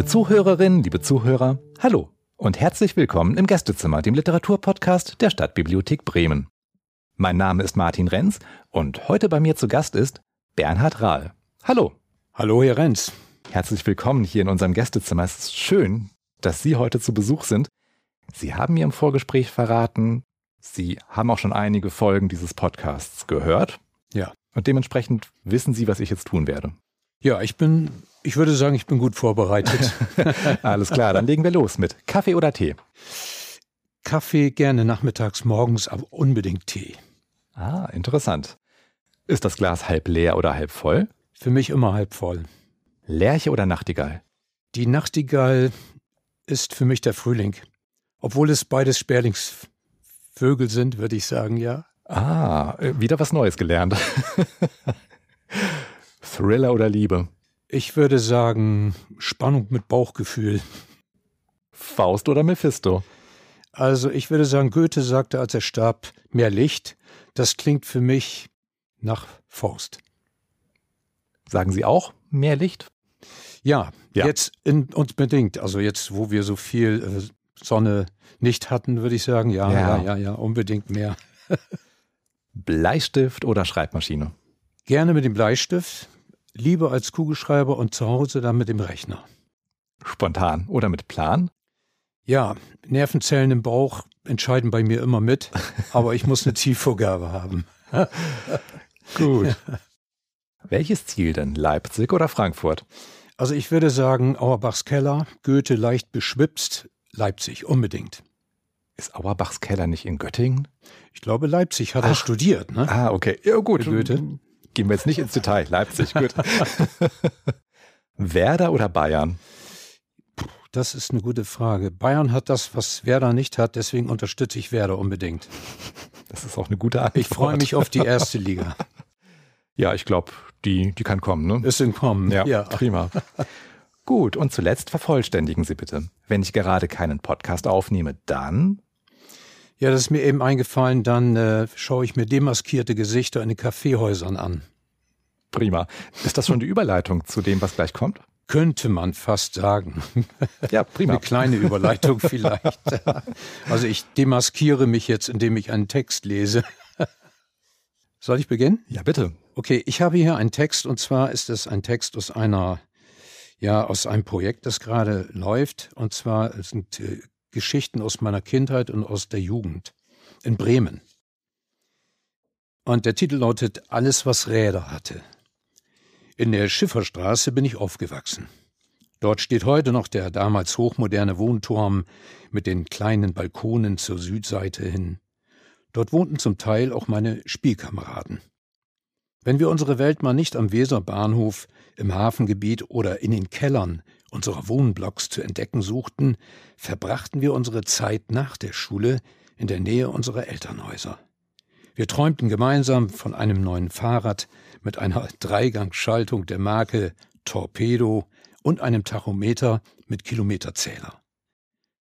Liebe Zuhörerinnen, liebe Zuhörer, hallo und herzlich willkommen im Gästezimmer, dem Literaturpodcast der Stadtbibliothek Bremen. Mein Name ist Martin Renz und heute bei mir zu Gast ist Bernhard Rahl. Hallo. Hallo, Herr Renz. Herzlich willkommen hier in unserem Gästezimmer. Es ist schön, dass Sie heute zu Besuch sind. Sie haben mir im Vorgespräch verraten, Sie haben auch schon einige Folgen dieses Podcasts gehört. Ja. Und dementsprechend wissen Sie, was ich jetzt tun werde. Ja, ich bin, ich würde sagen, ich bin gut vorbereitet. Alles klar, dann legen wir los mit Kaffee oder Tee. Kaffee gerne nachmittags, morgens, aber unbedingt Tee. Ah, interessant. Ist das Glas halb leer oder halb voll? Für mich immer halb voll. Lerche oder Nachtigall? Die Nachtigall ist für mich der Frühling. Obwohl es beides Sperlingsvögel sind, würde ich sagen, ja. Ah, äh, wieder was Neues gelernt. Thriller oder Liebe? Ich würde sagen, Spannung mit Bauchgefühl. Faust oder Mephisto? Also ich würde sagen, Goethe sagte, als er starb, mehr Licht. Das klingt für mich nach Faust. Sagen Sie auch mehr Licht? Ja, ja. jetzt in, unbedingt. Also jetzt, wo wir so viel äh, Sonne nicht hatten, würde ich sagen, ja, ja, ja, ja, ja unbedingt mehr. Bleistift oder Schreibmaschine? Gerne mit dem Bleistift, lieber als Kugelschreiber und zu Hause dann mit dem Rechner. Spontan oder mit Plan? Ja, Nervenzellen im Bauch entscheiden bei mir immer mit, aber ich muss eine Zielvorgabe haben. Gut. Welches Ziel denn? Leipzig oder Frankfurt? Also ich würde sagen Auerbachs Keller, Goethe leicht beschwipst, Leipzig unbedingt. Ist Auerbachs Keller nicht in Göttingen? Ich glaube, Leipzig hat Ach. er studiert. Ne? Ah, okay. Ja, gut. Goethe. Gehen wir jetzt nicht ins Detail. Leipzig, gut. Werder oder Bayern? Das ist eine gute Frage. Bayern hat das, was Werder nicht hat, deswegen unterstütze ich Werder unbedingt. Das ist auch eine gute Antwort. Ich freue mich auf die erste Liga. Ja, ich glaube, die, die kann kommen. Ne? Ist in kommen. Ja, ja. prima. Gut, und zuletzt vervollständigen Sie bitte. Wenn ich gerade keinen Podcast aufnehme, dann ja, das ist mir eben eingefallen, dann äh, schaue ich mir demaskierte Gesichter in den Kaffeehäusern an. Prima. Ist das schon die Überleitung zu dem, was gleich kommt? Könnte man fast sagen. Ja, prima. Eine kleine Überleitung vielleicht. Also ich demaskiere mich jetzt, indem ich einen Text lese. Soll ich beginnen? Ja, bitte. Okay, ich habe hier einen Text und zwar ist es ein Text aus einer, ja, aus einem Projekt, das gerade läuft. Und zwar sind äh, Geschichten aus meiner Kindheit und aus der Jugend in Bremen. Und der Titel lautet Alles, was Räder hatte. In der Schifferstraße bin ich aufgewachsen. Dort steht heute noch der damals hochmoderne Wohnturm mit den kleinen Balkonen zur Südseite hin. Dort wohnten zum Teil auch meine Spielkameraden. Wenn wir unsere Welt mal nicht am Weserbahnhof, im Hafengebiet oder in den Kellern unserer Wohnblocks zu entdecken suchten, verbrachten wir unsere Zeit nach der Schule in der Nähe unserer Elternhäuser. Wir träumten gemeinsam von einem neuen Fahrrad mit einer Dreigangschaltung der Marke Torpedo und einem Tachometer mit Kilometerzähler.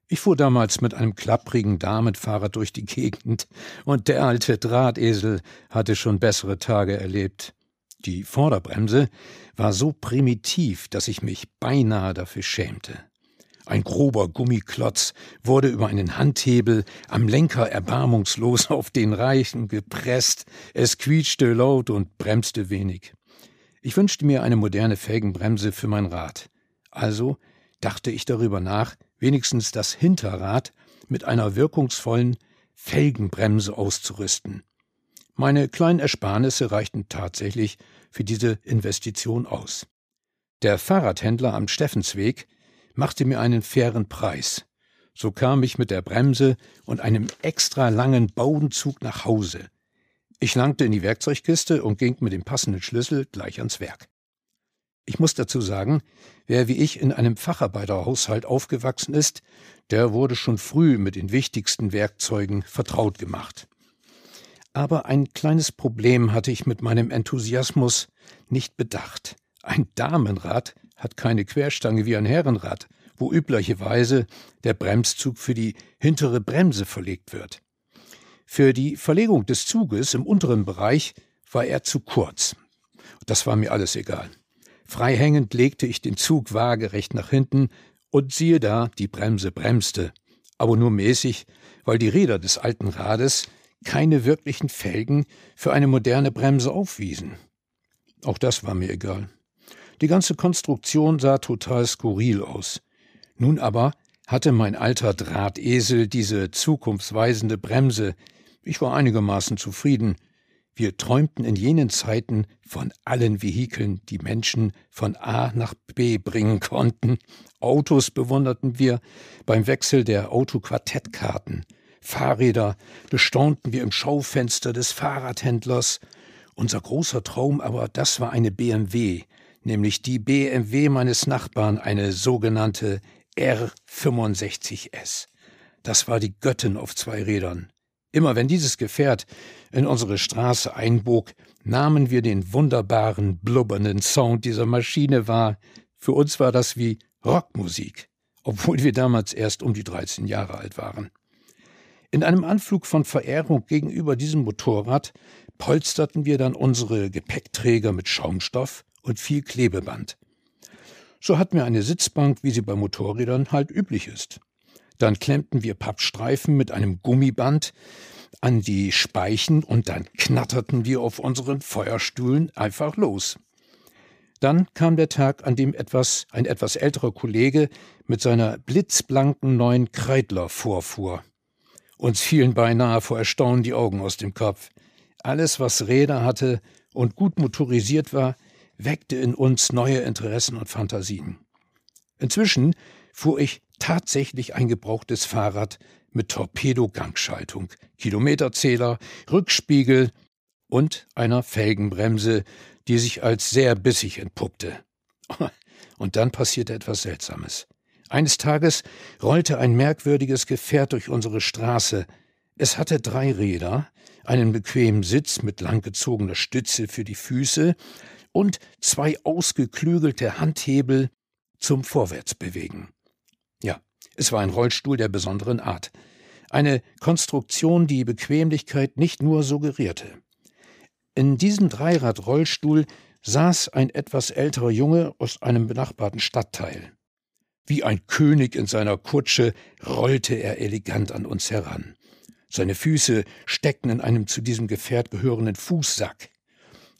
Ich fuhr damals mit einem klapprigen Damenfahrrad durch die Gegend, und der alte Drahtesel hatte schon bessere Tage erlebt. Die Vorderbremse war so primitiv, dass ich mich beinahe dafür schämte. Ein grober Gummiklotz wurde über einen Handhebel am Lenker erbarmungslos auf den Reichen gepresst. Es quietschte laut und bremste wenig. Ich wünschte mir eine moderne Felgenbremse für mein Rad. Also dachte ich darüber nach, wenigstens das Hinterrad mit einer wirkungsvollen Felgenbremse auszurüsten. Meine kleinen Ersparnisse reichten tatsächlich für diese Investition aus. Der Fahrradhändler am Steffensweg machte mir einen fairen Preis. So kam ich mit der Bremse und einem extra langen Baudenzug nach Hause. Ich langte in die Werkzeugkiste und ging mit dem passenden Schlüssel gleich ans Werk. Ich muss dazu sagen, wer wie ich in einem Facharbeiterhaushalt aufgewachsen ist, der wurde schon früh mit den wichtigsten Werkzeugen vertraut gemacht. Aber ein kleines Problem hatte ich mit meinem Enthusiasmus nicht bedacht. Ein Damenrad hat keine Querstange wie ein Herrenrad, wo üblicherweise der Bremszug für die hintere Bremse verlegt wird. Für die Verlegung des Zuges im unteren Bereich war er zu kurz. Das war mir alles egal. Freihängend legte ich den Zug waagerecht nach hinten und siehe da, die Bremse bremste. Aber nur mäßig, weil die Räder des alten Rades keine wirklichen Felgen für eine moderne Bremse aufwiesen. Auch das war mir egal. Die ganze Konstruktion sah total skurril aus. Nun aber hatte mein alter Drahtesel diese zukunftsweisende Bremse. Ich war einigermaßen zufrieden. Wir träumten in jenen Zeiten von allen Vehikeln, die Menschen von A nach B bringen konnten. Autos bewunderten wir beim Wechsel der Autoquartettkarten. Fahrräder bestaunten wir im Schaufenster des Fahrradhändlers. Unser großer Traum aber, das war eine BMW, nämlich die BMW meines Nachbarn, eine sogenannte R65S. Das war die Göttin auf zwei Rädern. Immer wenn dieses Gefährt in unsere Straße einbog, nahmen wir den wunderbaren, blubbernden Sound dieser Maschine wahr. Für uns war das wie Rockmusik, obwohl wir damals erst um die 13 Jahre alt waren. In einem Anflug von Verehrung gegenüber diesem Motorrad polsterten wir dann unsere Gepäckträger mit Schaumstoff und viel Klebeband. So hatten wir eine Sitzbank, wie sie bei Motorrädern halt üblich ist. Dann klemmten wir Pappstreifen mit einem Gummiband an die Speichen und dann knatterten wir auf unseren Feuerstühlen einfach los. Dann kam der Tag, an dem etwas, ein etwas älterer Kollege mit seiner blitzblanken neuen Kreidler vorfuhr. Uns fielen beinahe vor Erstaunen die Augen aus dem Kopf. Alles, was Räder hatte und gut motorisiert war, weckte in uns neue Interessen und Fantasien. Inzwischen fuhr ich tatsächlich ein gebrauchtes Fahrrad mit Torpedogangschaltung, Kilometerzähler, Rückspiegel und einer Felgenbremse, die sich als sehr bissig entpuppte. Und dann passierte etwas Seltsames. Eines Tages rollte ein merkwürdiges Gefährt durch unsere Straße. Es hatte drei Räder, einen bequemen Sitz mit langgezogener Stütze für die Füße und zwei ausgeklügelte Handhebel zum Vorwärtsbewegen. Ja, es war ein Rollstuhl der besonderen Art. Eine Konstruktion, die Bequemlichkeit nicht nur suggerierte. In diesem Dreirad-Rollstuhl saß ein etwas älterer Junge aus einem benachbarten Stadtteil. Wie ein König in seiner Kutsche rollte er elegant an uns heran. Seine Füße steckten in einem zu diesem Gefährt gehörenden Fußsack.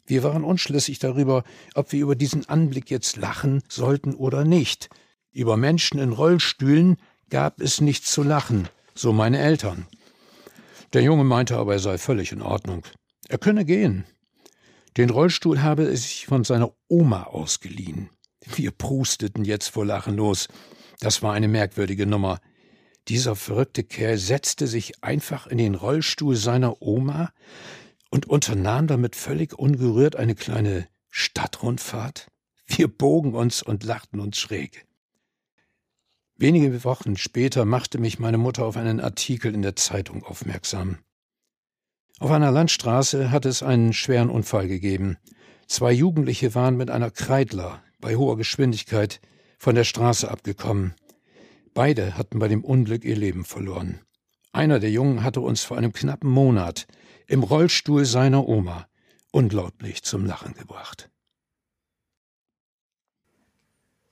Wir waren unschlüssig darüber, ob wir über diesen Anblick jetzt lachen sollten oder nicht. Über Menschen in Rollstühlen gab es nichts zu lachen, so meine Eltern. Der Junge meinte aber, er sei völlig in Ordnung. Er könne gehen. Den Rollstuhl habe er sich von seiner Oma ausgeliehen. Wir prusteten jetzt vor Lachen los. Das war eine merkwürdige Nummer. Dieser verrückte Kerl setzte sich einfach in den Rollstuhl seiner Oma, und unternahm damit völlig ungerührt eine kleine Stadtrundfahrt. Wir bogen uns und lachten uns schräg. Wenige Wochen später machte mich meine Mutter auf einen Artikel in der Zeitung aufmerksam. Auf einer Landstraße hatte es einen schweren Unfall gegeben. Zwei Jugendliche waren mit einer Kreidler bei hoher Geschwindigkeit von der Straße abgekommen. Beide hatten bei dem Unglück ihr Leben verloren. Einer der Jungen hatte uns vor einem knappen Monat im Rollstuhl seiner Oma unglaublich zum Lachen gebracht.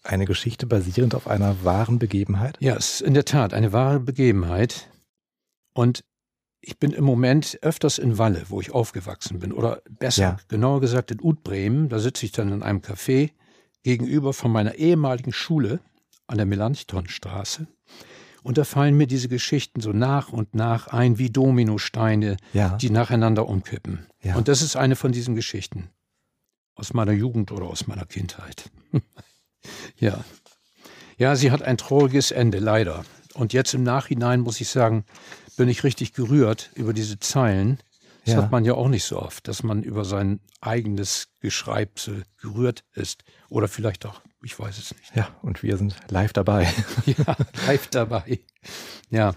Eine Geschichte basierend auf einer wahren Begebenheit? Ja, es ist in der Tat eine wahre Begebenheit. Und ich bin im Moment öfters in Walle, wo ich aufgewachsen bin. Oder besser, ja. genauer gesagt in Utbremen. Da sitze ich dann in einem Café gegenüber von meiner ehemaligen Schule an der Melanchthonstraße. Und da fallen mir diese Geschichten so nach und nach ein wie Dominosteine, ja. die nacheinander umkippen. Ja. Und das ist eine von diesen Geschichten. Aus meiner Jugend oder aus meiner Kindheit. ja. Ja, sie hat ein trauriges Ende, leider. Und jetzt im Nachhinein muss ich sagen, bin ich richtig gerührt über diese Zeilen. Das ja. hat man ja auch nicht so oft, dass man über sein eigenes Geschreibsel gerührt ist. Oder vielleicht auch ich weiß es nicht. Ja, und wir sind live dabei. ja, live dabei. Ja.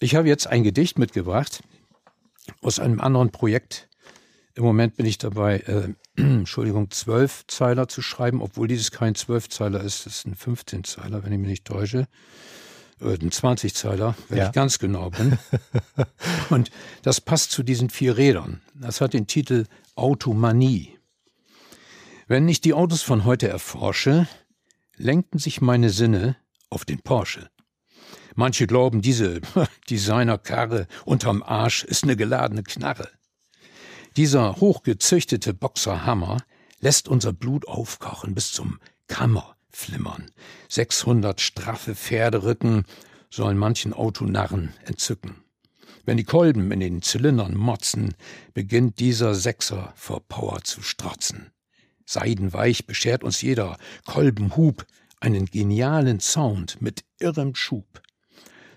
Ich habe jetzt ein Gedicht mitgebracht aus einem anderen Projekt. Im Moment bin ich dabei, äh, Entschuldigung, zwölf Zeiler zu schreiben, obwohl dieses kein Zwölfzeiler ist, das ist ein 15-Zeiler, wenn ich mich nicht täusche. Ein 20-Zeiler, wenn ja. ich ganz genau bin. Und das passt zu diesen vier Rädern. Das hat den Titel Automanie. Wenn ich die Autos von heute erforsche, lenkten sich meine Sinne auf den Porsche. Manche glauben, diese Designerkarre unterm Arsch ist eine geladene Knarre. Dieser hochgezüchtete Boxerhammer lässt unser Blut aufkochen bis zum Kammerflimmern. 600 straffe Pferderücken sollen manchen Autonarren entzücken. Wenn die Kolben in den Zylindern motzen, beginnt dieser Sechser vor Power zu strotzen. Seidenweich beschert uns jeder Kolbenhub einen genialen Sound mit irrem Schub.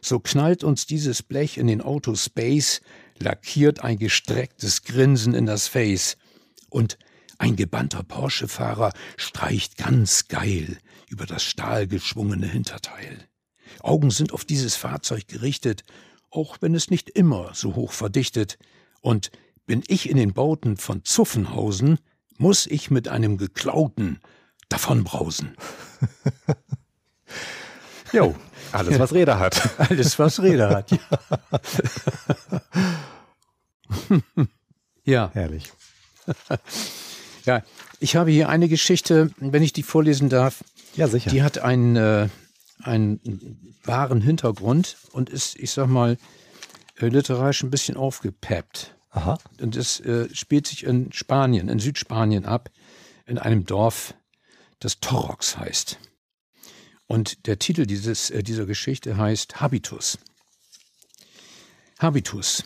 So knallt uns dieses Blech in den Autospace, lackiert ein gestrecktes Grinsen in das Face. Und ein gebannter Porsche-Fahrer streicht ganz geil über das stahlgeschwungene Hinterteil. Augen sind auf dieses Fahrzeug gerichtet, auch wenn es nicht immer so hoch verdichtet. Und bin ich in den Bauten von Zuffenhausen, muss ich mit einem geklauten davonbrausen. jo, alles, was Räder hat. Alles, was Räder hat, ja. ja. Herrlich. Ja, ich habe hier eine Geschichte, wenn ich die vorlesen darf. Ja, sicher. Die hat einen, äh, einen wahren Hintergrund und ist, ich sag mal, äh, literarisch ein bisschen aufgepeppt. Aha. Und es äh, spielt sich in Spanien, in Südspanien ab, in einem Dorf, das Torrox heißt. Und der Titel dieses, äh, dieser Geschichte heißt Habitus. Habitus.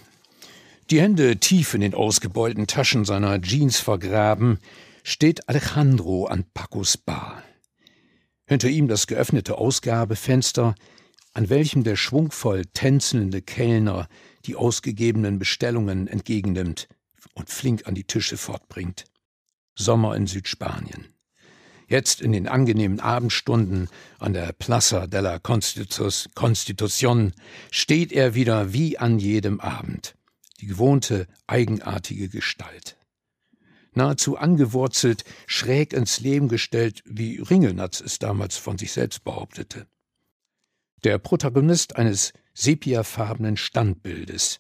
Die Hände tief in den ausgebeulten Taschen seiner Jeans vergraben, steht Alejandro an Pacos Bar. Hinter ihm das geöffnete Ausgabefenster, an welchem der schwungvoll tänzelnde Kellner die ausgegebenen Bestellungen entgegennimmt und flink an die Tische fortbringt. Sommer in Südspanien. Jetzt in den angenehmen Abendstunden an der Plaza de la Constitución steht er wieder wie an jedem Abend die gewohnte, eigenartige Gestalt. Nahezu angewurzelt, schräg ins Leben gestellt, wie Ringelnatz es damals von sich selbst behauptete. Der Protagonist eines sepiafarbenen Standbildes.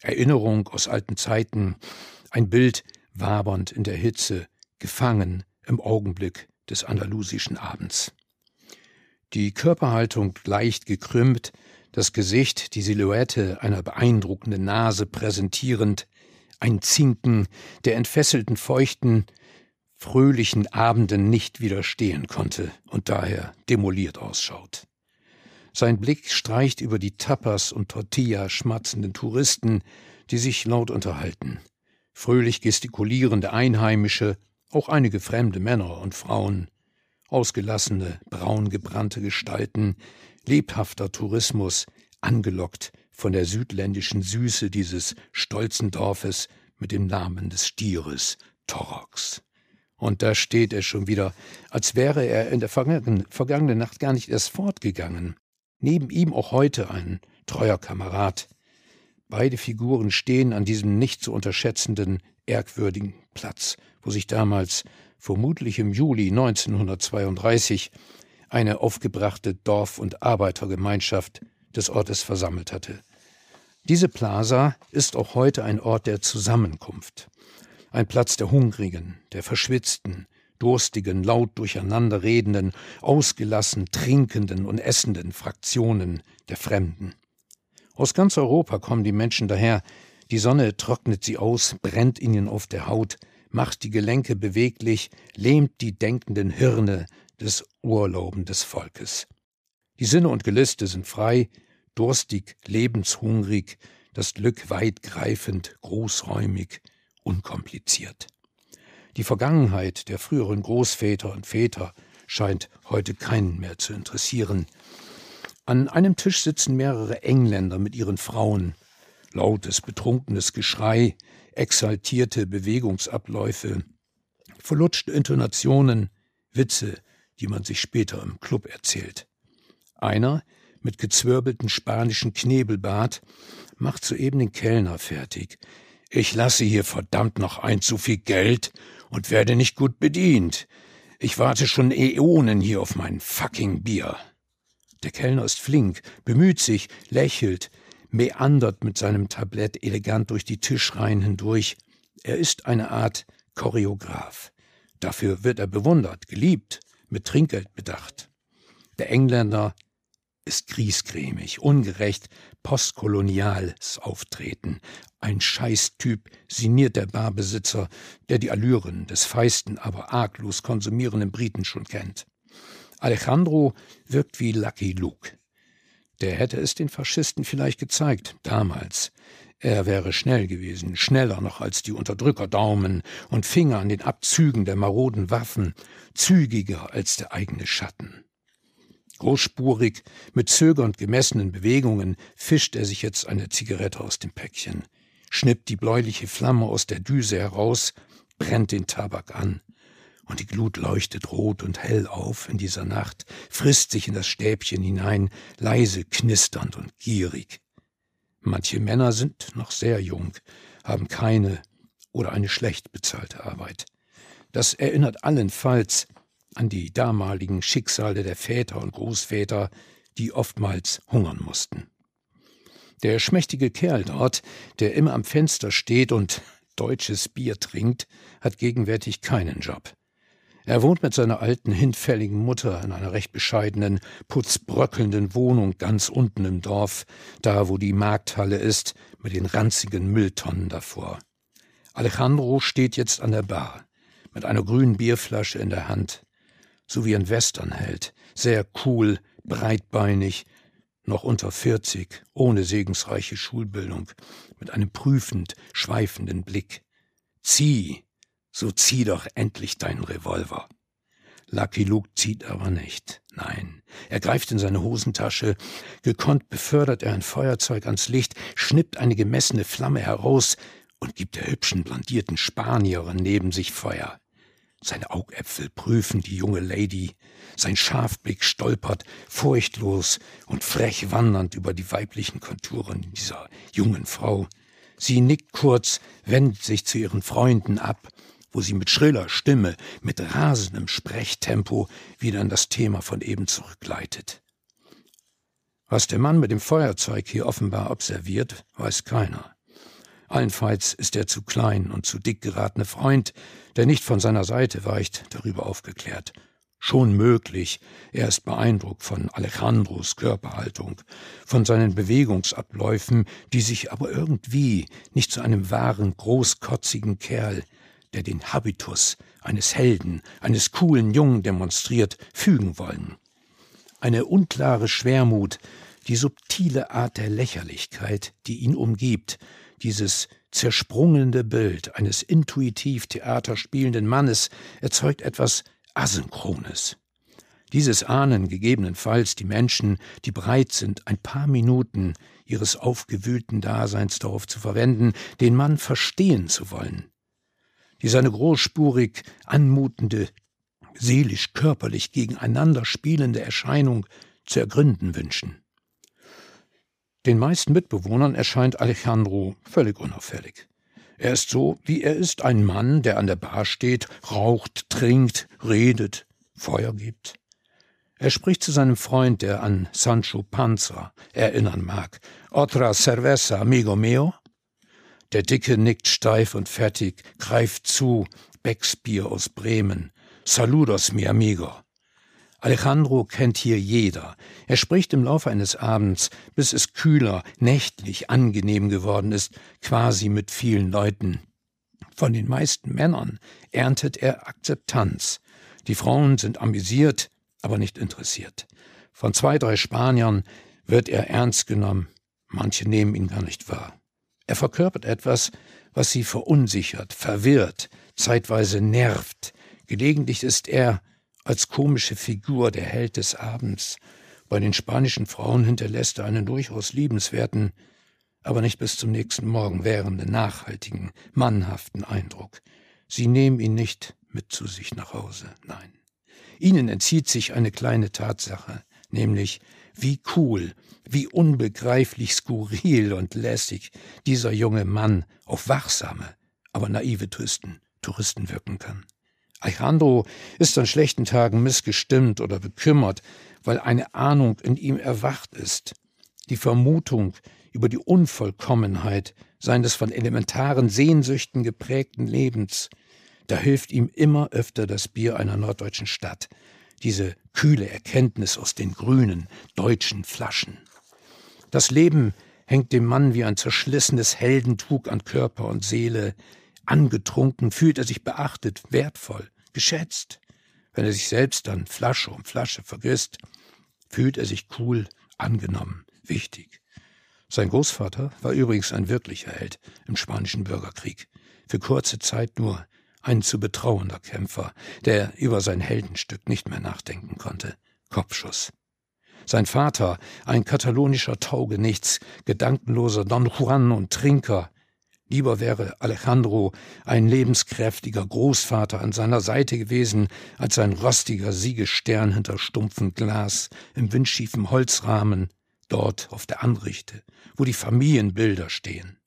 Erinnerung aus alten Zeiten, ein Bild wabernd in der Hitze, gefangen im Augenblick des andalusischen Abends. Die Körperhaltung leicht gekrümmt, das Gesicht, die Silhouette einer beeindruckenden Nase präsentierend, ein Zinken, der entfesselten, feuchten, fröhlichen Abenden nicht widerstehen konnte und daher demoliert ausschaut. Sein Blick streicht über die Tapas und Tortilla schmatzenden Touristen, die sich laut unterhalten. Fröhlich gestikulierende Einheimische, auch einige fremde Männer und Frauen, ausgelassene, braungebrannte Gestalten, lebhafter Tourismus, angelockt von der südländischen Süße dieses stolzen Dorfes mit dem Namen des Stieres Torox. Und da steht er schon wieder, als wäre er in der vergangenen Nacht gar nicht erst fortgegangen. Neben ihm auch heute ein treuer Kamerad. Beide Figuren stehen an diesem nicht zu unterschätzenden, ehrwürdigen Platz, wo sich damals, vermutlich im Juli 1932, eine aufgebrachte Dorf- und Arbeitergemeinschaft des Ortes versammelt hatte. Diese Plaza ist auch heute ein Ort der Zusammenkunft, ein Platz der Hungrigen, der Verschwitzten, durstigen, laut durcheinander redenden, ausgelassen trinkenden und essenden Fraktionen der Fremden. Aus ganz Europa kommen die Menschen daher, die Sonne trocknet sie aus, brennt ihnen auf der Haut, macht die Gelenke beweglich, lähmt die denkenden Hirne des Urlauben des Volkes. Die Sinne und Gelüste sind frei, durstig, lebenshungrig, das Glück weitgreifend, großräumig, unkompliziert. Die Vergangenheit der früheren Großväter und Väter scheint heute keinen mehr zu interessieren. An einem Tisch sitzen mehrere Engländer mit ihren Frauen. Lautes, betrunkenes Geschrei, exaltierte Bewegungsabläufe, verlutschte Intonationen, Witze, die man sich später im Club erzählt. Einer, mit gezwirbelten spanischen Knebelbart, macht soeben den Kellner fertig. Ich lasse hier verdammt noch ein zu viel Geld und werde nicht gut bedient. Ich warte schon Äonen hier auf mein fucking Bier. Der Kellner ist flink, bemüht sich, lächelt, meandert mit seinem Tablett elegant durch die Tischreihen hindurch. Er ist eine Art Choreograf. Dafür wird er bewundert, geliebt, mit Trinkgeld bedacht. Der Engländer ist griesgrämig, ungerecht, postkoloniales Auftreten. Ein Scheißtyp, sinniert der Barbesitzer, der die Allüren des feisten, aber arglos konsumierenden Briten schon kennt. Alejandro wirkt wie Lucky Luke. Der hätte es den Faschisten vielleicht gezeigt, damals. Er wäre schnell gewesen, schneller noch als die Unterdrückerdaumen und Finger an den Abzügen der maroden Waffen, zügiger als der eigene Schatten. Großspurig, mit zögernd gemessenen Bewegungen, fischt er sich jetzt eine Zigarette aus dem Päckchen, schnippt die bläuliche Flamme aus der Düse heraus, brennt den Tabak an. Und die Glut leuchtet rot und hell auf in dieser Nacht, frisst sich in das Stäbchen hinein, leise knisternd und gierig. Manche Männer sind noch sehr jung, haben keine oder eine schlecht bezahlte Arbeit. Das erinnert allenfalls an die damaligen Schicksale der Väter und Großväter, die oftmals hungern mussten. Der schmächtige Kerl dort, der immer am Fenster steht und deutsches Bier trinkt, hat gegenwärtig keinen Job. Er wohnt mit seiner alten, hinfälligen Mutter in einer recht bescheidenen, putzbröckelnden Wohnung ganz unten im Dorf, da wo die Markthalle ist, mit den ranzigen Mülltonnen davor. Alejandro steht jetzt an der Bar, mit einer grünen Bierflasche in der Hand so wie ein Westernheld, sehr cool, breitbeinig, noch unter 40, ohne segensreiche Schulbildung, mit einem prüfend, schweifenden Blick. Zieh, so zieh doch endlich deinen Revolver. Lucky Luke zieht aber nicht. Nein, er greift in seine Hosentasche, gekonnt befördert er ein Feuerzeug ans Licht, schnippt eine gemessene Flamme heraus und gibt der hübschen blondierten Spanierin neben sich Feuer. Seine Augäpfel prüfen die junge Lady, sein Scharfblick stolpert furchtlos und frech wandernd über die weiblichen Konturen dieser jungen Frau. Sie nickt kurz, wendet sich zu ihren Freunden ab, wo sie mit schriller Stimme, mit rasendem Sprechtempo wieder an das Thema von eben zurückleitet. Was der Mann mit dem Feuerzeug hier offenbar observiert, weiß keiner. Allenfalls ist der zu klein und zu dick geratene Freund, der nicht von seiner Seite weicht, darüber aufgeklärt. Schon möglich, er ist beeindruckt von Alejandros Körperhaltung, von seinen Bewegungsabläufen, die sich aber irgendwie nicht zu einem wahren, großkotzigen Kerl, der den Habitus eines Helden, eines coolen Jungen demonstriert, fügen wollen. Eine unklare Schwermut, die subtile Art der Lächerlichkeit, die ihn umgibt, dieses zersprungene Bild eines intuitiv Theater spielenden Mannes erzeugt etwas Asynchrones. Dieses ahnen gegebenenfalls die Menschen, die bereit sind, ein paar Minuten ihres aufgewühlten Daseins darauf zu verwenden, den Mann verstehen zu wollen, die seine großspurig anmutende, seelisch-körperlich gegeneinander spielende Erscheinung zu ergründen wünschen. Den meisten Mitbewohnern erscheint Alejandro völlig unauffällig. Er ist so, wie er ist, ein Mann, der an der Bar steht, raucht, trinkt, redet, Feuer gibt. Er spricht zu seinem Freund, der an Sancho Panza erinnern mag. Otra cerveza, amigo mio? Der Dicke nickt steif und fertig, greift zu, Becksbier aus Bremen. Saludos, mi amigo. Alejandro kennt hier jeder. Er spricht im Laufe eines Abends, bis es kühler, nächtlich angenehm geworden ist, quasi mit vielen Leuten. Von den meisten Männern erntet er Akzeptanz. Die Frauen sind amüsiert, aber nicht interessiert. Von zwei, drei Spaniern wird er ernst genommen. Manche nehmen ihn gar nicht wahr. Er verkörpert etwas, was sie verunsichert, verwirrt, zeitweise nervt. Gelegentlich ist er als komische Figur der Held des Abends. Bei den spanischen Frauen hinterlässt er einen durchaus liebenswerten, aber nicht bis zum nächsten Morgen währenden, nachhaltigen, mannhaften Eindruck. Sie nehmen ihn nicht mit zu sich nach Hause, nein. Ihnen entzieht sich eine kleine Tatsache, nämlich wie cool, wie unbegreiflich skurril und lässig dieser junge Mann auf wachsame, aber naive Touristen, Touristen wirken kann. Alejandro ist an schlechten Tagen missgestimmt oder bekümmert, weil eine Ahnung in ihm erwacht ist. Die Vermutung über die Unvollkommenheit seines von elementaren Sehnsüchten geprägten Lebens, Da hilft ihm immer öfter das Bier einer norddeutschen Stadt, diese kühle Erkenntnis aus den grünen deutschen Flaschen. Das Leben hängt dem Mann wie ein zerschlissenes Heldentuch an Körper und Seele. Angetrunken fühlt er sich beachtet, wertvoll, geschätzt. Wenn er sich selbst dann Flasche um Flasche vergisst, fühlt er sich cool, angenommen, wichtig. Sein Großvater war übrigens ein wirklicher Held im spanischen Bürgerkrieg. Für kurze Zeit nur ein zu betrauender Kämpfer, der über sein Heldenstück nicht mehr nachdenken konnte. Kopfschuss. Sein Vater, ein katalonischer Taugenichts, gedankenloser Don Juan und Trinker. Lieber wäre Alejandro ein lebenskräftiger Großvater an seiner Seite gewesen, als ein rostiger Siegestern hinter stumpfem Glas im windschiefen Holzrahmen, dort auf der Anrichte, wo die Familienbilder stehen.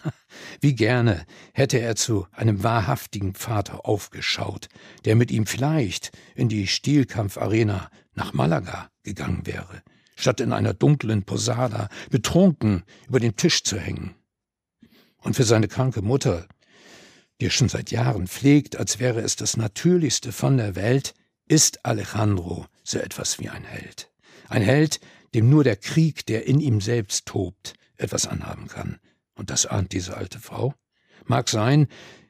Wie gerne hätte er zu einem wahrhaftigen Vater aufgeschaut, der mit ihm vielleicht in die Stielkampfarena nach Malaga gegangen wäre, statt in einer dunklen Posada betrunken über den Tisch zu hängen. Und für seine kranke Mutter, die er schon seit Jahren pflegt, als wäre es das Natürlichste von der Welt, ist Alejandro so etwas wie ein Held. Ein Held, dem nur der Krieg, der in ihm selbst tobt, etwas anhaben kann. Und das ahnt diese alte Frau? Mag sein,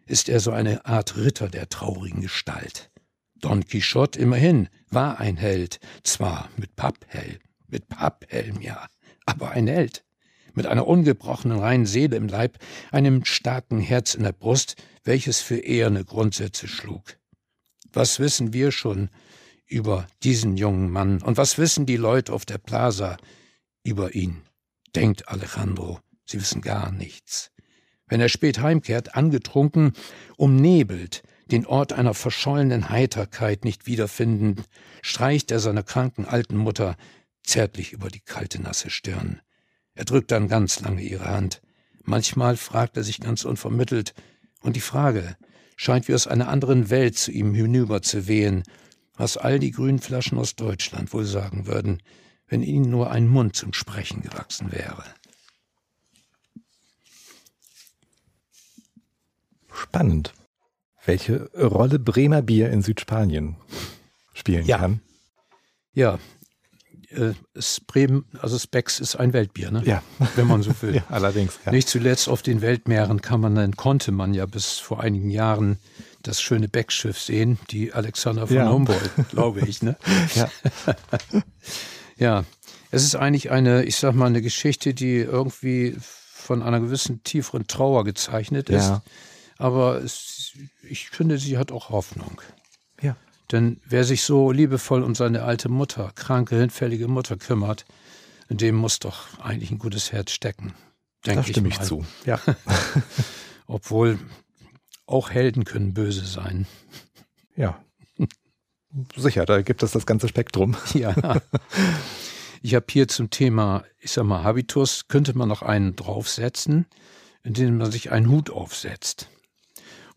ist er so eine Art Ritter der traurigen Gestalt. Don Quixote immerhin war ein Held, zwar mit Papphelm, mit Papphelm, ja, aber ein Held. Mit einer ungebrochenen reinen Seele im Leib, einem starken Herz in der Brust, welches für eherne Grundsätze schlug. Was wissen wir schon über diesen jungen Mann und was wissen die Leute auf der Plaza über ihn? Denkt Alejandro, Sie wissen gar nichts. Wenn er spät heimkehrt, angetrunken, umnebelt, den Ort einer verschollenen Heiterkeit nicht wiederfindend, streicht er seiner kranken alten Mutter zärtlich über die kalte, nasse Stirn. Er drückt dann ganz lange ihre Hand. Manchmal fragt er sich ganz unvermittelt, und die Frage scheint wie aus einer anderen Welt zu ihm hinüber zu wehen, was all die grünen Flaschen aus Deutschland wohl sagen würden, wenn ihnen nur ein Mund zum Sprechen gewachsen wäre. Spannend. Welche Rolle Bremer Bier in Südspanien spielen ja. kann. Ja, äh, Bremen, also Spex ist ein Weltbier, ne? Ja. Wenn man so will. ja, allerdings. Ja. Nicht zuletzt auf den Weltmeeren kann man dann, konnte man ja bis vor einigen Jahren das schöne Beckschiff sehen, die Alexander von Ja. Humboldt, glaube ich, ne? Ja. Ja, es ist eigentlich eine, ich sag mal, eine Geschichte, die irgendwie von einer gewissen tieferen Trauer gezeichnet ist. Ja. Aber es, ich finde, sie hat auch Hoffnung. Ja. Denn wer sich so liebevoll um seine alte Mutter, kranke, hinfällige Mutter kümmert, dem muss doch eigentlich ein gutes Herz stecken. Denke Da stimme ich, mal. zu. Ja. Obwohl auch Helden können böse sein. ja. Sicher, da gibt es das ganze Spektrum. Ja. Ich habe hier zum Thema, ich sag mal, Habitus, könnte man noch einen draufsetzen, indem man sich einen Hut aufsetzt.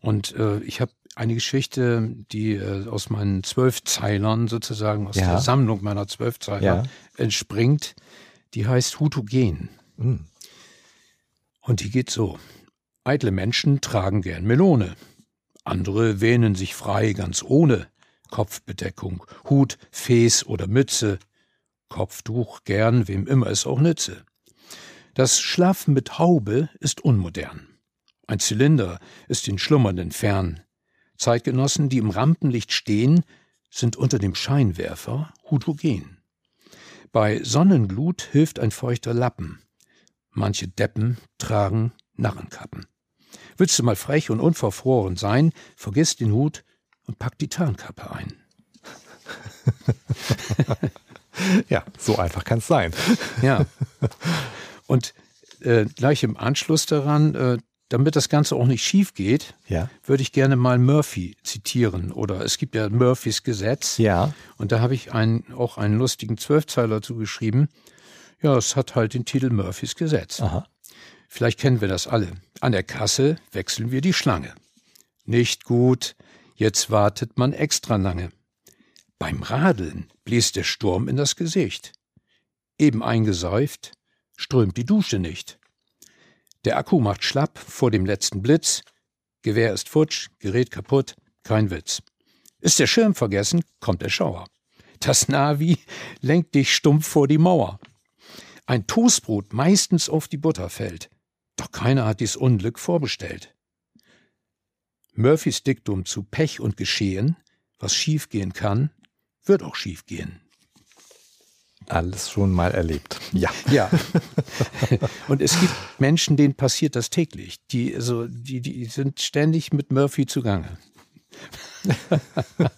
Und äh, ich habe eine Geschichte, die äh, aus meinen Zwölfzeilern sozusagen, aus Ja. der Sammlung meiner Zwölfzeiler Ja. entspringt. Die heißt Hutogen. Hm. Und die geht so. Eitle Menschen tragen gern Melone. Andere wähnen sich frei ganz ohne Kopfbedeckung, Hut, Fes oder Mütze. Kopftuch gern, wem immer es auch nütze. Das Schlafen mit Haube ist unmodern. Ein Zylinder ist den Schlummernden fern. Zeitgenossen, die im Rampenlicht stehen, sind unter dem Scheinwerfer hutogen. Bei Sonnenglut hilft ein feuchter Lappen. Manche Deppen tragen Narrenkappen. Willst du mal frech und unverfroren sein, vergiss den Hut und pack die Tarnkappe ein. Ja, so einfach kann es sein. Ja. Und äh, gleich im Anschluss daran, äh, damit das Ganze auch nicht schief geht, Ja. würde ich gerne mal Murphy zitieren. Oder es gibt ja Murphys Gesetz. Ja. Und da habe ich einen, auch einen lustigen Zwölfzeiler zugeschrieben. Ja, es hat halt den Titel Murphys Gesetz. Aha. Vielleicht kennen wir das alle. An der Kasse wechseln wir die Schlange. Nicht gut, jetzt wartet man extra lange. Beim Radeln bläst der Sturm in das Gesicht. Eben eingesäuft, strömt die Dusche nicht. Der Akku macht schlapp vor dem letzten Blitz. Gewehr ist futsch, Gerät kaputt, Kein Witz. Ist der Schirm vergessen, kommt der Schauer. Das Navi lenkt dich stumpf vor die Mauer. Ein Toastbrot meistens auf die Butter fällt. Doch keiner hat dies Unglück vorbestellt. Murphys Diktum zu Pech und Geschehen, was schiefgehen kann, wird auch schiefgehen. Alles schon mal erlebt. Ja. Ja. Und es gibt Menschen, denen passiert das täglich. Die, also, die, die sind ständig mit Murphy zugange.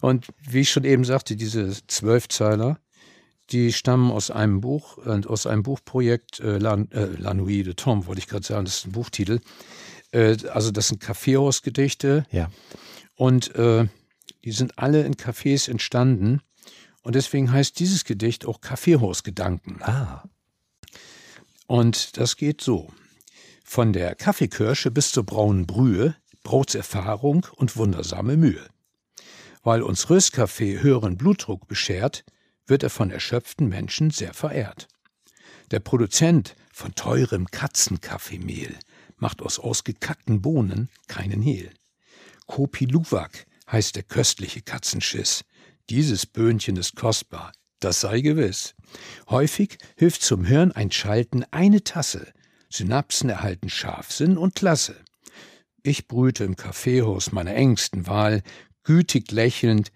Und wie ich schon eben sagte, diese Zwölfzeiler, die stammen aus einem Buch, aus einem Buchprojekt, äh, La, äh, La Nuit de Tom, wollte ich gerade sagen, das ist ein Buchtitel. Äh, also das sind Kaffeehausgedichte. Ja. Und äh, die sind alle in Cafés entstanden. Und deswegen heißt dieses Gedicht auch Kaffeehausgedanken. Ah. Und das geht so. Von der Kaffeekirsche bis zur braunen Brühe braucht's Erfahrung und wundersame Mühe. Weil uns Röstkaffee höheren Blutdruck beschert, wird er von erschöpften Menschen sehr verehrt. Der Produzent von teurem Katzenkaffeemehl macht aus ausgekackten Bohnen keinen Hehl. Kopi Luwak heißt der köstliche Katzenschiss. Dieses Böhnchen ist kostbar, das sei gewiss. Häufig hilft zum Hirn ein Schalten eine Tasse. Synapsen erhalten Scharfsinn und Klasse. Ich brüte im Kaffeehaus meiner engsten Wahl, gütig lächelnd,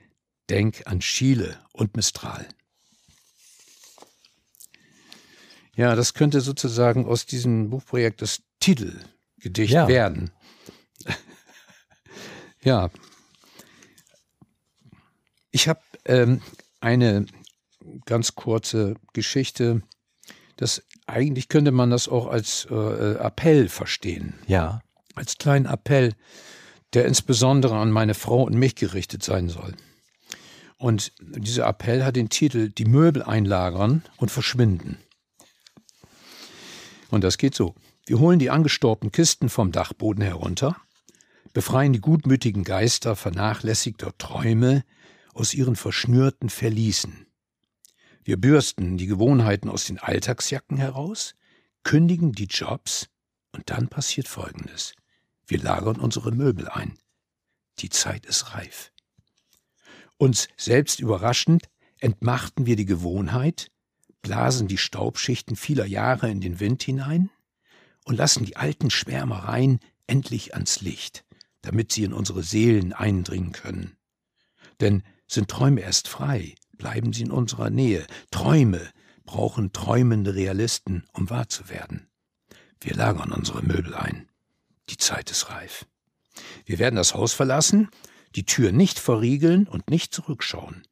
denk an Schiele und Mistral. Ja, das könnte sozusagen aus diesem Buchprojekt das Titelgedicht ja. werden. ja. Ich habe ähm, eine ganz kurze Geschichte. Das eigentlich könnte man das auch als äh, Appell verstehen. Ja. Als kleinen Appell, der insbesondere an meine Frau und mich gerichtet sein soll. Und dieser Appell hat den Titel Die Möbel einlagern und verschwinden. Und das geht so. Wir holen die angestaubten Kisten vom Dachboden herunter, befreien die gutmütigen Geister vernachlässigter Träume aus ihren verschnürten Verließen. Wir bürsten die Gewohnheiten aus den Alltagsjacken heraus, kündigen die Jobs und dann passiert Folgendes. Wir lagern unsere Möbel ein. Die Zeit ist reif. Uns selbst überraschend entmachten wir die Gewohnheit, blasen die Staubschichten vieler Jahre in den Wind hinein und lassen die alten Schwärmereien endlich ans Licht, damit sie in unsere Seelen eindringen können. Denn sind Träume erst frei, bleiben sie in unserer Nähe. Träume brauchen träumende Realisten, um wahr zu werden. Wir lagern unsere Möbel ein. Die Zeit ist reif. Wir werden das Haus verlassen, die Tür nicht verriegeln und nicht zurückschauen.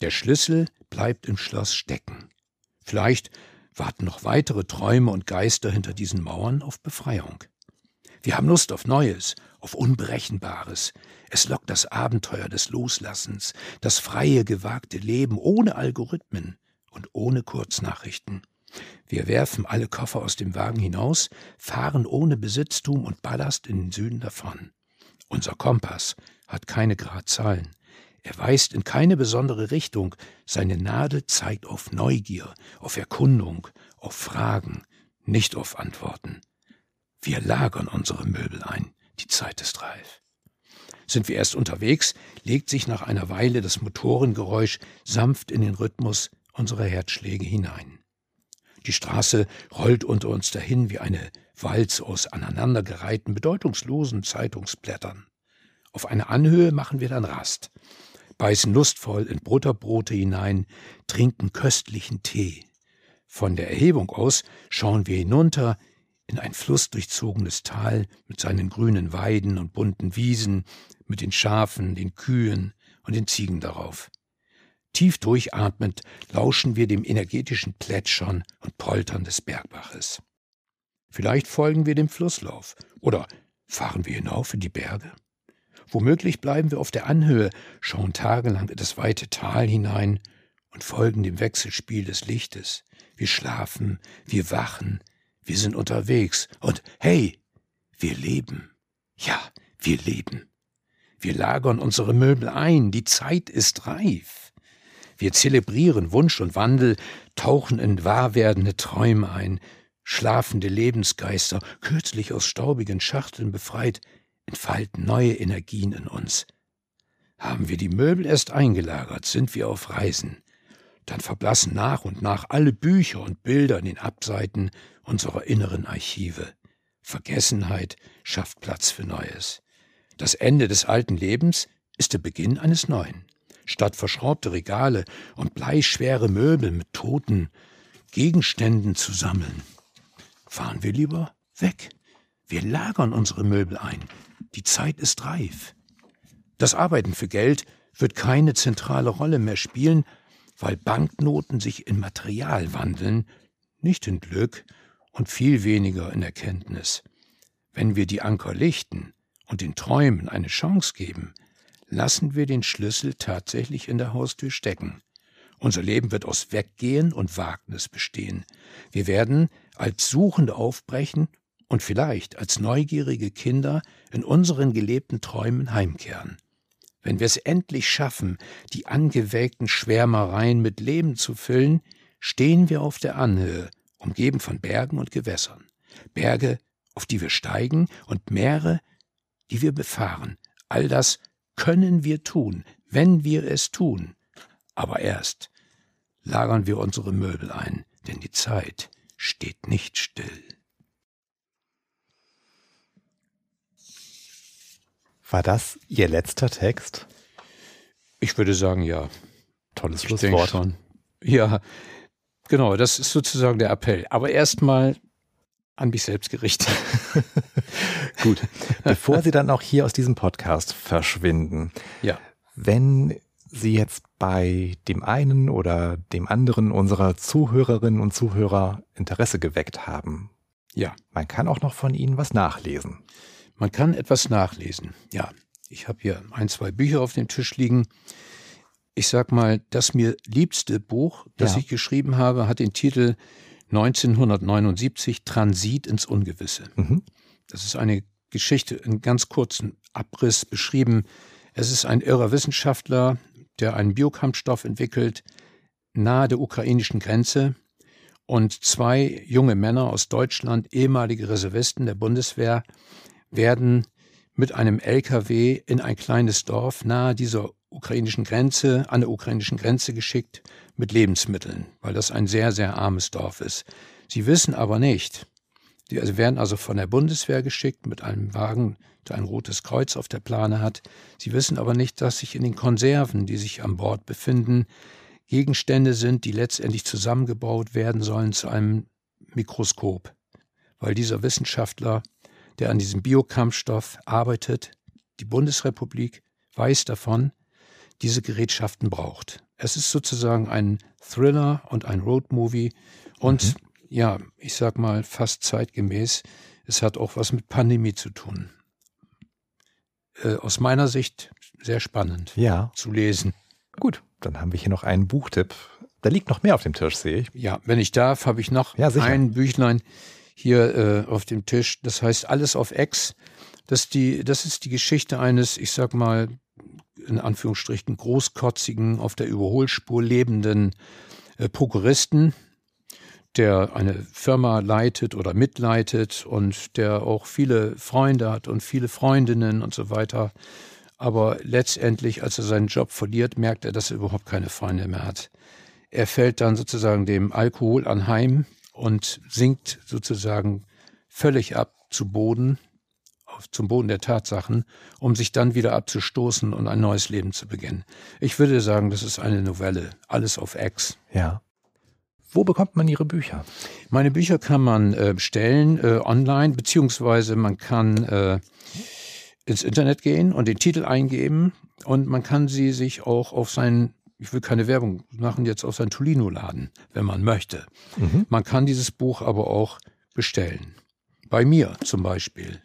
Der Schlüssel bleibt im Schloss stecken. Vielleicht warten noch weitere Träume und Geister hinter diesen Mauern auf Befreiung. Wir haben Lust auf Neues, auf Unberechenbares. Es lockt das Abenteuer des Loslassens, das freie, gewagte Leben ohne Algorithmen und ohne Kurznachrichten. Wir werfen alle Koffer aus dem Wagen hinaus, fahren ohne Besitztum und Ballast in den Süden davon. Unser Kompass hat keine Gradzahlen. Er weist in keine besondere Richtung, seine Nadel zeigt auf Neugier, auf Erkundung, auf Fragen, nicht auf Antworten. Wir lagern unsere Möbel ein, die Zeit ist reif. Sind wir erst unterwegs, legt sich nach einer Weile das Motorengeräusch sanft in den Rhythmus unserer Herzschläge hinein. Die Straße rollt unter uns dahin wie eine Walze aus aneinandergereihten, bedeutungslosen Zeitungsblättern. Auf einer Anhöhe machen wir dann Rast beißen lustvoll in Butterbrote hinein, trinken köstlichen Tee. Von der Erhebung aus schauen wir hinunter in ein flussdurchzogenes Tal mit seinen grünen Weiden und bunten Wiesen, mit den Schafen, den Kühen und den Ziegen darauf. Tief durchatmend lauschen wir dem energetischen Plätschern und Poltern des Bergbaches. Vielleicht folgen wir dem Flusslauf oder fahren wir hinauf in die Berge? Womöglich bleiben wir auf der Anhöhe, schauen tagelang in das weite Tal hinein und folgen dem Wechselspiel des Lichtes. Wir schlafen, wir wachen, wir sind unterwegs und hey, wir leben. Ja, wir leben. Wir lagern unsere Möbel ein, die Zeit ist reif. Wir zelebrieren Wunsch und Wandel, tauchen in wahr werdende Träume ein, schlafende Lebensgeister, kürzlich aus staubigen Schachteln befreit, entfalten neue Energien in uns. Haben wir die Möbel erst eingelagert, sind wir auf Reisen. Dann verblassen nach und nach alle Bücher und Bilder in den Abseiten unserer inneren Archive. Vergessenheit schafft Platz für Neues. Das Ende des alten Lebens ist der Beginn eines neuen. Statt verschraubte Regale und bleischwere Möbel mit toten Gegenständen zu sammeln, fahren wir lieber weg. Wir lagern unsere Möbel ein. Die Zeit ist reif. Das Arbeiten für Geld wird keine zentrale Rolle mehr spielen, weil Banknoten sich in Material wandeln, nicht in Glück und viel weniger in Erkenntnis. Wenn wir die Anker lichten und den Träumen eine Chance geben, lassen wir den Schlüssel tatsächlich in der Haustür stecken. Unser Leben wird aus Weggehen und Wagnis bestehen. Wir werden als Suchende aufbrechen und vielleicht als neugierige Kinder in unseren gelebten Träumen heimkehren. Wenn wir es endlich schaffen, die angewelkten Schwärmereien mit Leben zu füllen, stehen wir auf der Anhöhe, umgeben von Bergen und Gewässern. Berge, auf die wir steigen, und Meere, die wir befahren. All das können wir tun, wenn wir es tun. Aber erst lagern wir unsere Möbel ein, denn die Zeit steht nicht still. War das Ihr letzter Text? Ich würde sagen, ja. Tolles Schlusswort. Schon. Ja, genau, das ist sozusagen der Appell. Aber erstmal an mich selbst gerichtet. Gut. Bevor Sie dann auch hier aus diesem Podcast verschwinden. Ja. Wenn Sie jetzt bei dem einen oder dem anderen unserer Zuhörerinnen und Zuhörer Interesse geweckt haben. Ja. Man kann auch noch von Ihnen was nachlesen. Man kann etwas nachlesen. Ja. Ich habe hier ein, zwei Bücher auf dem Tisch liegen. Ich sag mal, das mir liebste Buch, das ja. ich geschrieben habe, hat den Titel 1979 Transit ins Ungewisse. Mhm. Das ist eine Geschichte in ganz kurzen Abriss beschrieben. Es ist ein irrer Wissenschaftler, der einen Biokampfstoff entwickelt, nahe der ukrainischen Grenze. Und zwei junge Männer aus Deutschland, ehemalige Reservisten der Bundeswehr, werden mit einem LKW in ein kleines Dorf nahe dieser ukrainischen Grenze, an der ukrainischen Grenze geschickt mit Lebensmitteln, weil das ein sehr, sehr armes Dorf ist. Sie wissen aber nicht, die also werden also von der Bundeswehr geschickt mit einem Wagen, der ein rotes Kreuz auf der Plane hat. Sie wissen aber nicht, dass sich in den Konserven, die sich an Bord befinden, Gegenstände sind, die letztendlich zusammengebaut werden sollen zu einem Mikroskop. Weil dieser Wissenschaftler, der an diesem Biokampfstoff arbeitet, die Bundesrepublik weiß davon, diese Gerätschaften braucht. Es ist sozusagen ein Thriller und ein Roadmovie und mhm. ja, ich sag mal fast zeitgemäß. Es hat auch was mit Pandemie zu tun. Äh, aus meiner Sicht sehr spannend ja. zu lesen. Gut, dann haben wir hier noch einen Buchtipp. Da liegt noch mehr auf dem Tisch, sehe ich. Ja, wenn ich darf, habe ich noch ja, ein Büchlein hier äh, auf dem Tisch. Das heißt Alles auf Ex. Das, die, das ist die Geschichte eines, ich sag mal, in Anführungsstrichen großkotzigen, auf der Überholspur lebenden äh, Prokuristen, der eine Firma leitet oder mitleitet und der auch viele Freunde hat und viele Freundinnen und so weiter. Aber letztendlich, als er seinen Job verliert, merkt er, dass er überhaupt keine Freunde mehr hat. Er fällt dann sozusagen dem Alkohol anheim und sinkt sozusagen völlig ab zu Boden zum Boden der Tatsachen, um sich dann wieder abzustoßen und ein neues Leben zu beginnen. Ich würde sagen, das ist eine Novelle, alles auf Ex. Ja. Wo bekommt man Ihre Bücher? Meine Bücher kann man äh, bestellen äh, online, beziehungsweise man kann äh, ins Internet gehen und den Titel eingeben und man kann sie sich auch auf seinen ich will keine Werbung machen, jetzt auf sein Tolino laden, wenn man möchte. Mhm. Man kann dieses Buch aber auch bestellen. Bei mir zum Beispiel.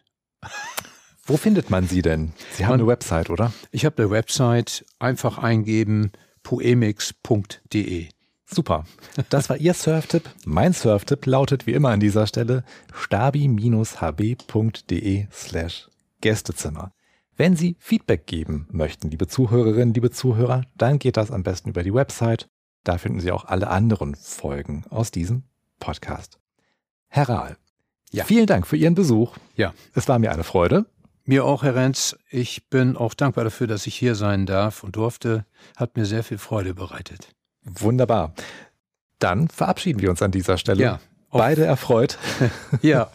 Wo findet man sie denn? Sie haben man, eine Website, oder? Ich habe eine Website. Einfach eingeben poemix.de. Super. Das war Ihr Surftipp. Mein Surftipp lautet wie immer an dieser Stelle stabi-hb.de slash Gästezimmer. Wenn Sie Feedback geben möchten, liebe Zuhörerinnen, liebe Zuhörer, dann geht das am besten über die Website. Da finden Sie auch alle anderen Folgen aus diesem Podcast. Herr Rahl, ja. vielen Dank für Ihren Besuch. Ja. Es war mir eine Freude. Mir auch, Herr Renz. Ich bin auch dankbar dafür, dass ich hier sein darf und durfte. Hat mir sehr viel Freude bereitet. Wunderbar. Dann verabschieden wir uns an dieser Stelle. Ja. Beide erfreut. ja,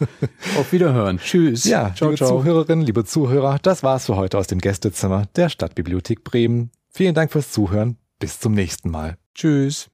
auf Wiederhören. Tschüss. Ja, ciao, liebe ciao. Zuhörerinnen, liebe Zuhörer, das war's für heute aus dem Gästezimmer der Stadtbibliothek Bremen. Vielen Dank fürs Zuhören. Bis zum nächsten Mal. Tschüss.